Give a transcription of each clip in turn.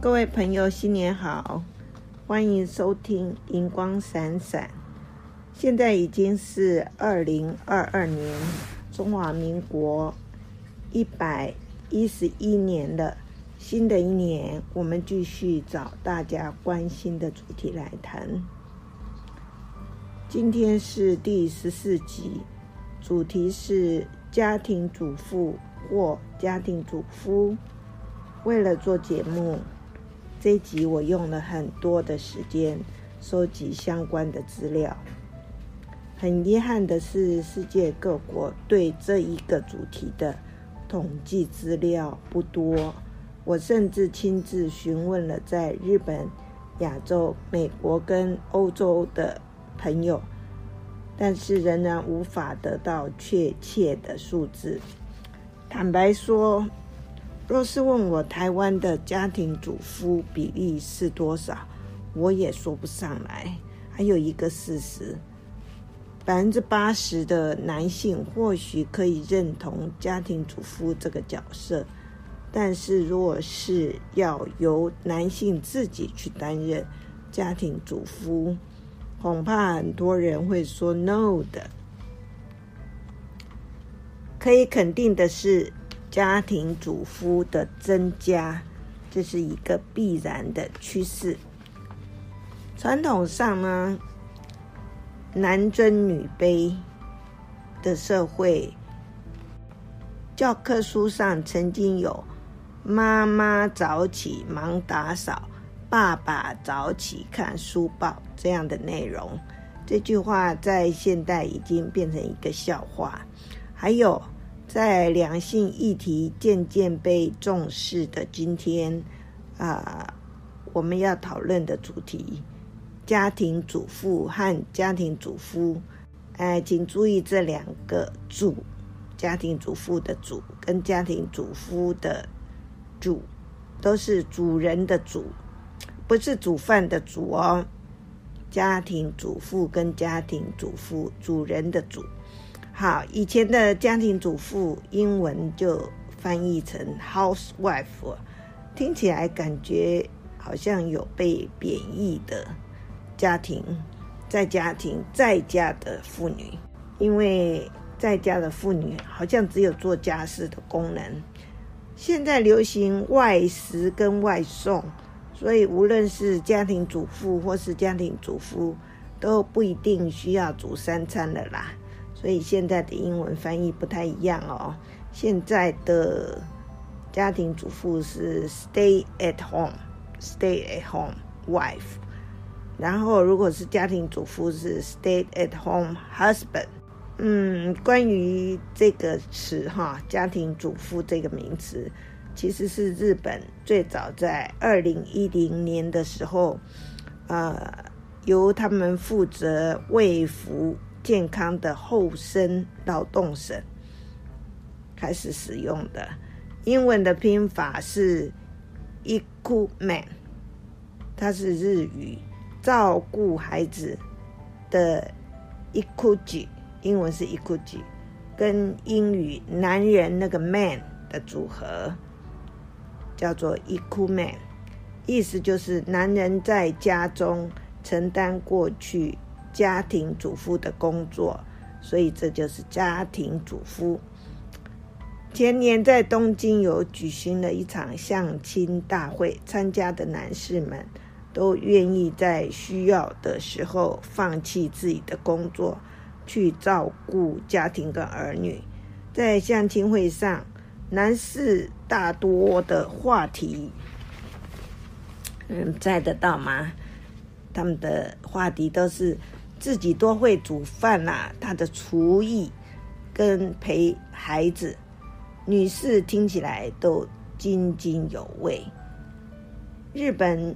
各位朋友，新年好！欢迎收听《银光闪闪》。现在已经是二零二二年，中华民国一百一十一年的。新的一年，我们继续找大家关心的主题来谈。今天是第十四集，主题是家庭主妇或家庭主夫。为了做节目，这一集我用了很多的时间收集相关的资料。很遗憾的是，世界各国对这一个主题的统计资料不多。我甚至亲自询问了在日本、亚洲、美国跟欧洲的朋友，但是仍然无法得到确切的数字。坦白说，若是问我台湾的家庭主夫比例是多少，我也说不上来。还有一个事实，百分之八十的男性或许可以认同家庭主夫这个角色，但是如果是要由男性自己去担任家庭主夫，恐怕很多人会说 “no” 的。可以肯定的是。家庭主夫的增加，这是一个必然的趋势。传统上呢，男尊女卑的社会，教科书上曾经有“妈妈早起忙打扫，爸爸早起看书报”这样的内容。这句话在现代已经变成一个笑话。还有。在两性议题渐渐被重视的今天，啊、我们要讨论的主题：家庭主妇和家庭主夫。哎，请注意这两个“主”，家庭主妇的“主”跟家庭主夫的“主”，都是主人的“主”，不是煮饭的“煮”哦。家庭主妇跟家庭主夫，主人的“主”。好，以前的家庭主妇英文就翻译成 housewife，听起来感觉好像有被贬义的家庭，在家庭在家的妇女，因为在家的妇女好像只有做家事的功能。现在流行外食跟外送，所以无论是家庭主妇或是家庭主夫，都不一定需要煮三餐了啦。所以现在的英文翻译不太一样哦。现在的家庭主妇是 stay at home，stay at home wife。然后如果是家庭主妇是 stay at home husband。嗯，关于这个词哈，家庭主妇这个名词，其实是日本最早在二零一零年的时候，呃，由他们负责卫福。健康的后生劳动省开始使用的英文的拼法是 ikumen，它是日语照顾孩子的 ikuji，英文是 ikuji，跟英语男人那个 man 的组合叫做 ikumen，意思就是男人在家中承担过去。家庭主妇的工作，所以这就是家庭主妇。前年在东京有举行了一场相亲大会，参加的男士们都愿意在需要的时候放弃自己的工作，去照顾家庭跟儿女。在相亲会上，男士大多的话题，嗯，猜得到吗？他们的话题都是。自己多会煮饭啦、啊，他的厨艺跟陪孩子，女士听起来都津津有味。日本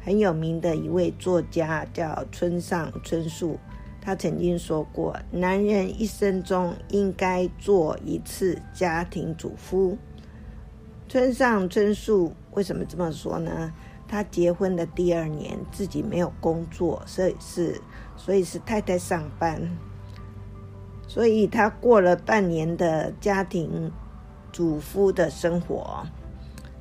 很有名的一位作家叫村上春树，他曾经说过，男人一生中应该做一次家庭主夫。村上春树为什么这么说呢？他结婚的第二年自己没有工作，所以是。所以是太太上班，所以他过了半年的家庭主夫的生活，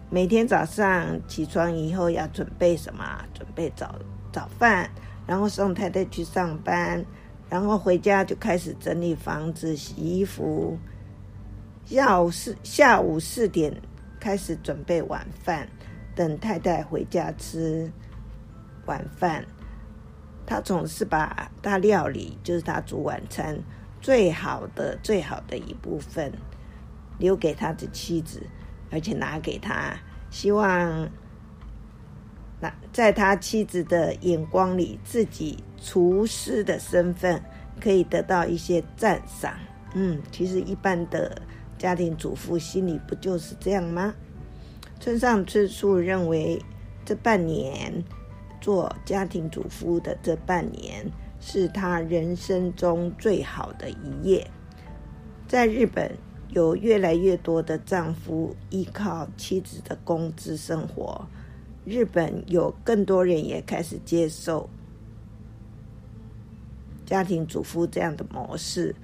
每天早上起床以后要准备什么？准备早早饭，然后送太太去上班，然后回家就开始整理房子、洗衣服。下午四下午四点开始准备晚饭，等太太回家吃晚饭。他总是把大料理，就是他煮晚餐最好的、最好的一部分，留给他的妻子。而且拿给他，希望那在他妻子的眼光里，自己厨师的身份可以得到一些赞赏。嗯，其实一般的家庭主妇心里不就是这样吗？村上春树认为，这半年做家庭主妇的这半年是他人生中最好的一页。在日本。有越来越多的丈夫依靠妻子的工资生活，日本有更多人也开始接受家庭主妇这样的模式。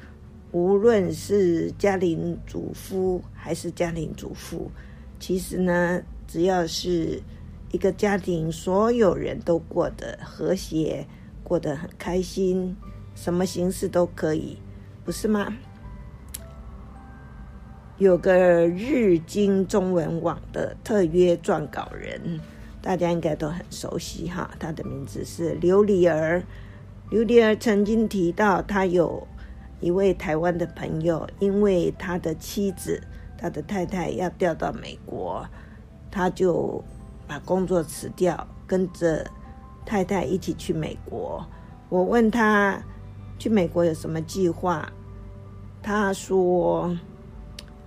无论是家庭主夫还是家庭主妇，其实呢，只要是一个家庭，所有人都过得和谐，过得很开心，什么形式都可以，不是吗？有个日经中文网的特约撰稿人，大家应该都很熟悉哈，他的名字是刘丽儿。刘丽儿曾经提到，他有一位台湾的朋友，因为他的妻子，他的太太要调到美国，他就把工作辞掉，跟着太太一起去美国。我问他去美国有什么计划，他说。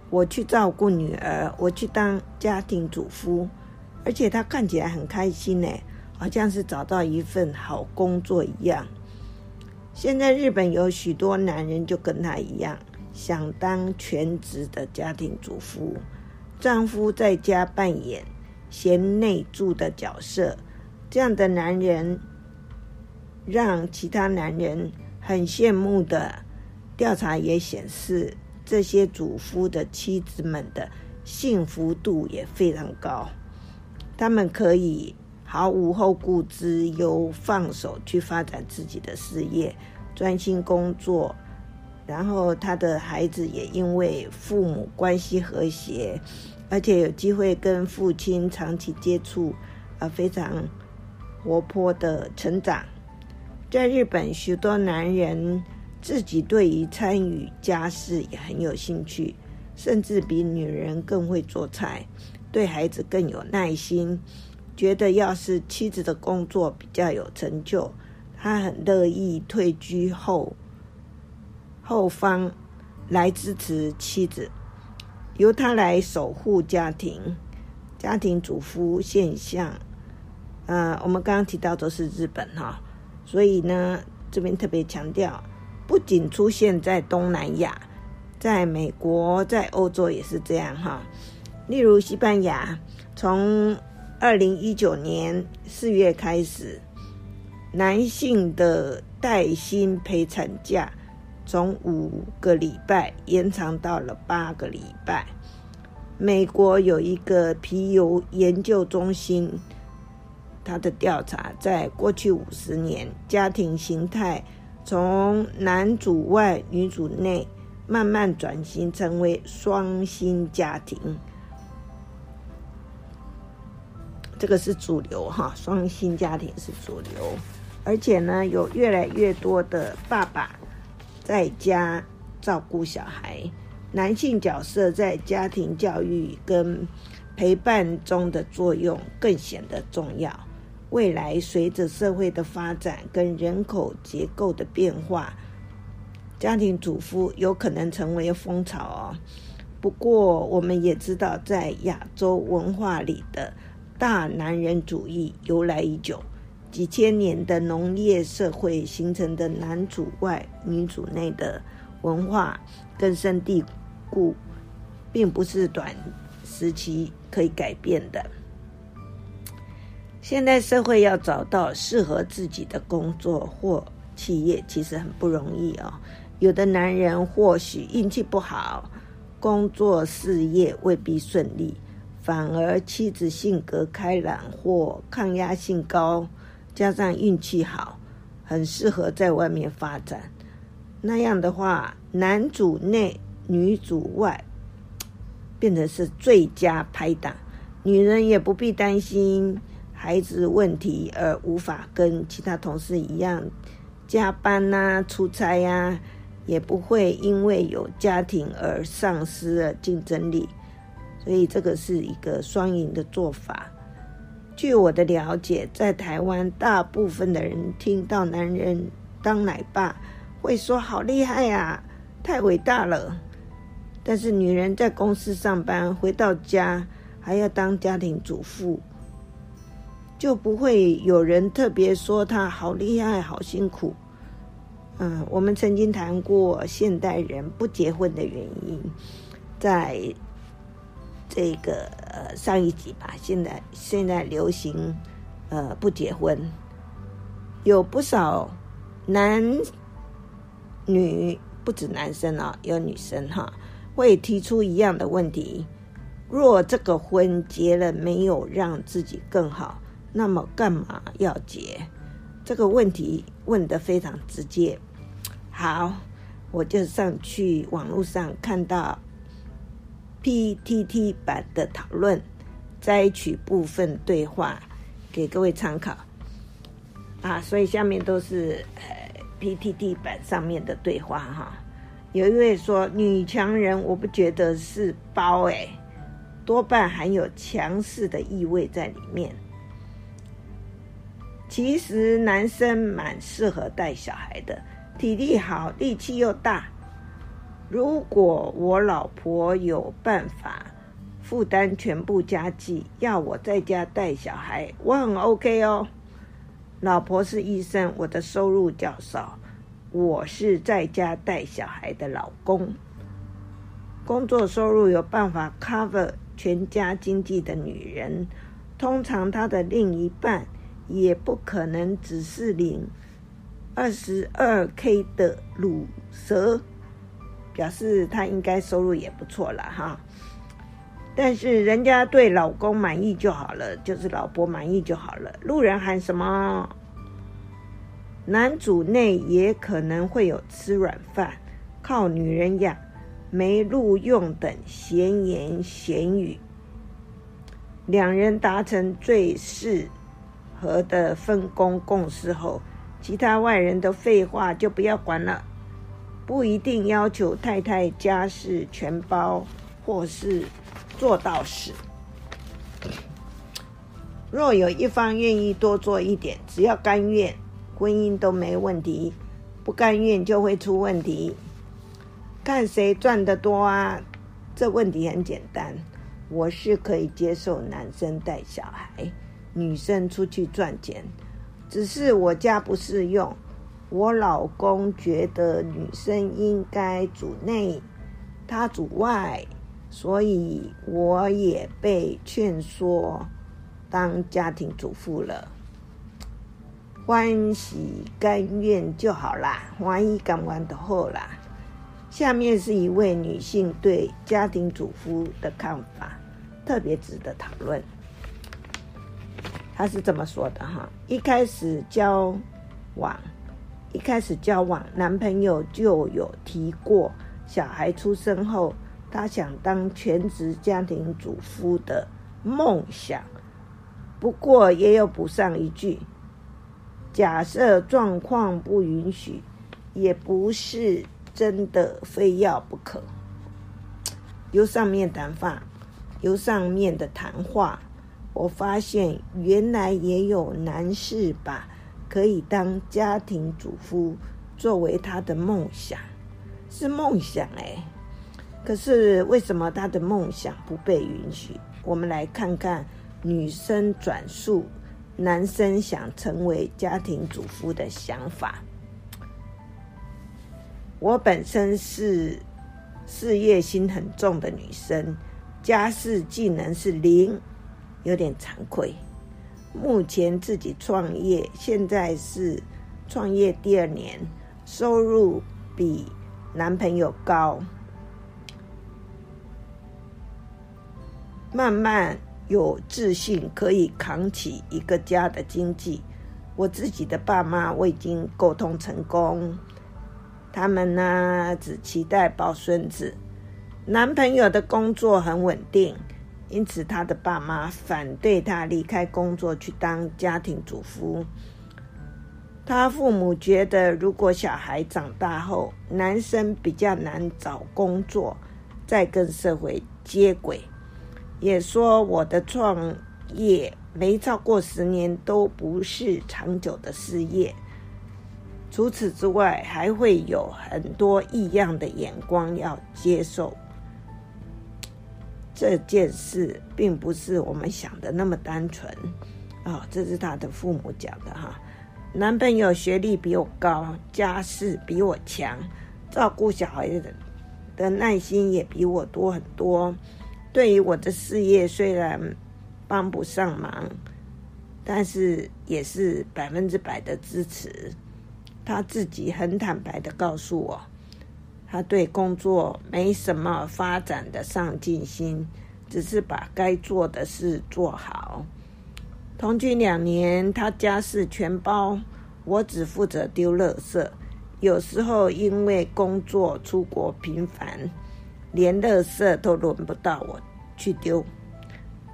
我去照顾女儿，我去当家庭主妇，而且他看起来很开心呢，好像是找到一份好工作一样。现在日本有许多男人就跟他一样，想当全职的家庭主妇，丈夫在家扮演贤内助的角色。这样的男人让其他男人很羡慕的。调查也显示。这些主夫的妻子们的幸福度也非常高，他们可以毫无后顾之忧，放手去发展自己的事业，专心工作。然后他的孩子也因为父母关系和谐，而且有机会跟父亲长期接触，而非常活泼的成长。在日本，许多男人。自己对于参与家事也很有兴趣，甚至比女人更会做菜，对孩子更有耐心。觉得要是妻子的工作比较有成就，他很乐意退居后后方来支持妻子，由他来守护家庭。家庭主夫现象，呃，我们刚刚提到都是日本哈，所以呢，这边特别强调。不仅出现在东南亚，在美国、在欧洲也是这样哈。例如西班牙，从二零一九年四月开始，男性的带薪陪产假从五个礼拜延长到了八个礼拜。美国有一个皮尤研究中心，他的调查在过去五十年家庭形态。从男主外女主内慢慢转型成为双薪家庭，这个是主流哈，双薪家庭是主流，而且呢，有越来越多的爸爸在家照顾小孩，男性角色在家庭教育跟陪伴中的作用更显得重要。未来随着社会的发展跟人口结构的变化，家庭主妇有可能成为风潮哦。不过，我们也知道，在亚洲文化里的大男人主义由来已久，几千年的农业社会形成的男主外女主内的文化根深蒂固，并不是短时期可以改变的。现代社会要找到适合自己的工作或企业，其实很不容易哦。有的男人或许运气不好，工作事业未必顺利，反而妻子性格开朗或抗压性高，加上运气好，很适合在外面发展。那样的话，男主内女主外，变成是最佳拍档。女人也不必担心孩子问题而无法跟其他同事一样加班啊、出差呀，也不会因为有家庭而丧失了竞争力。所以这个是一个双赢的做法。据我的了解，在台湾，大部分的人听到男人当奶爸，会说好厉害呀，太伟大了。但是女人在公司上班，回到家还要当家庭主妇，就不会有人特别说她好厉害、好辛苦。嗯，我们曾经谈过现代人不结婚的原因，在。这个呃上一集吧，现在现在流行呃不结婚，有不少男女不止男生啊、有女生哈，会提出一样的问题：若这个婚结了没有让自己更好，那么干嘛要结？这个问题问得非常直接。好，我就上去网络上看到。PTT 版的讨论，摘取部分对话给各位参考啊，所以下面都是呃 PTT 版上面的对话哈。有一位说：“女强人，我不觉得是包哎，多半含有强势的意味在里面。其实男生蛮适合带小孩的，体力好，力气又大。”如果我老婆有办法负担全部家计，要我在家带小孩，我很 OK 哦。老婆是医生，我的收入较少，我是在家带小孩的老公。工作收入有办法 cover 全家经济的女人，通常她的另一半也不可能只是领二十二 K 的乳蛇。表示他应该收入也不错了哈，但是人家对老公满意就好了，就是老婆满意就好了。路人喊什么？男主内也可能会有吃软饭、靠女人养、没录用等闲言闲语。两人达成最适合的分工共识后，其他外人的废话就不要管了。不一定要求太太家事全包，或是做到死。若有一方愿意多做一点，只要甘愿，婚姻都没问题；不甘愿就会出问题。看谁赚得多啊？这问题很简单，我是可以接受男生带小孩，女生出去赚钱，只是我家不适用。我老公觉得女生应该主内，他主外，所以我也被劝说当家庭主妇了。欢喜甘愿就好啦，欢喜甘愿就好啦。下面是一位女性对家庭主妇的看法，特别值得讨论。她是这么说的哈：一开始交往。一开始交往，男朋友就有提过，小孩出生后，他想当全职家庭主妇的梦想。不过也有补上一句：假设状况不允许，也不是真的非要不可。由上面谈话，由上面的谈话，我发现原来也有男士把。可以当家庭主妇作为他的梦想，是梦想哎。可是为什么他的梦想不被允许？我们来看看女生转述男生想成为家庭主妇的想法。我本身是事业心很重的女生，家事技能是零，有点惭愧。目前自己创业，现在是创业第二年，收入比男朋友高。慢慢有自信，可以扛起一个家的经济。我自己的爸妈我已经沟通成功，他们呢只期待抱孙子。男朋友的工作很稳定，因此他的爸妈反对他离开工作去当家庭主妇。他父母觉得，如果小孩长大后，男生比较难找工作，再跟社会接轨。也说我的创业没超过十年都不是长久的事业。除此之外，还会有很多异样的眼光要接受。这件事并不是我们想的那么单纯。哦，这是他的父母讲的哈。男朋友学历比我高，家世比我强，照顾小孩的的耐心也比我多很多。对于我的事业，虽然帮不上忙，但是也是百分之百的支持。他自己很坦白的告诉我，他对工作没什么发展的上进心，只是把该做的事做好。同居两年，他家事全包，我只负责丢垃圾。有时候因为工作出国频繁，连垃圾都轮不到我去丢。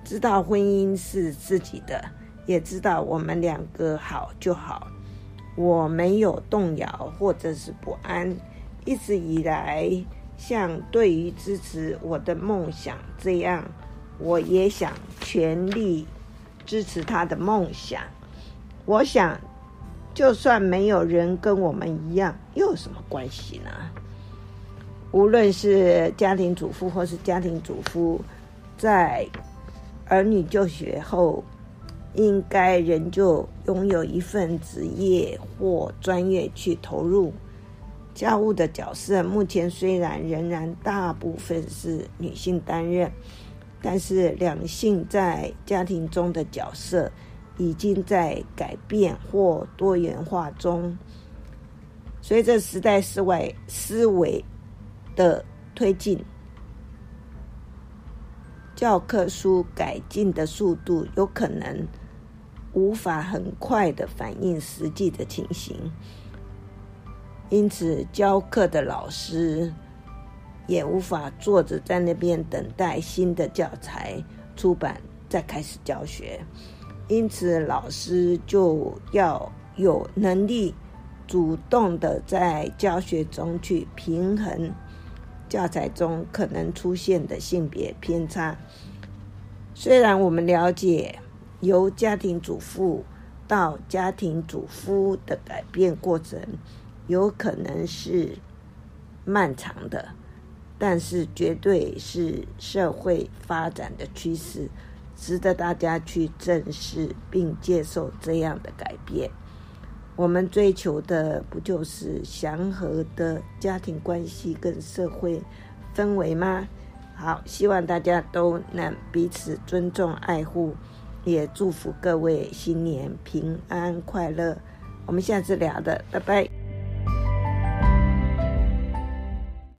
知道婚姻是自己的，也知道我们两个好就好。我没有动摇或者是不安，一直以来像对于支持我的梦想这样，我也想全力。支持他的梦想，我想，就算没有人跟我们一样，又有什么关系呢？无论是家庭主妇或是家庭主夫，在儿女就学后，应该仍旧拥有一份职业或专业去投入家务的角色。目前虽然仍然大部分是女性担任。但是两性在家庭中的角色已经在改变或多元化中。随着时代思维思维的推进，教科书改进的速度有可能无法很快的反映实际的情形，因此教课的老师。也无法坐着在那边等待新的教材出版再开始教学，因此老师就要有能力主动的在教学中去平衡教材中可能出现的性别偏差。虽然我们了解由家庭主妇到家庭主夫的改变过程有可能是漫长的。但是绝对是社会发展的趋势，值得大家去正视并接受这样的改变。我们追求的不就是祥和的家庭关系跟社会氛围吗？好，希望大家都能彼此尊重、爱护，也祝福各位新年平安快乐。我们下次聊的，拜拜。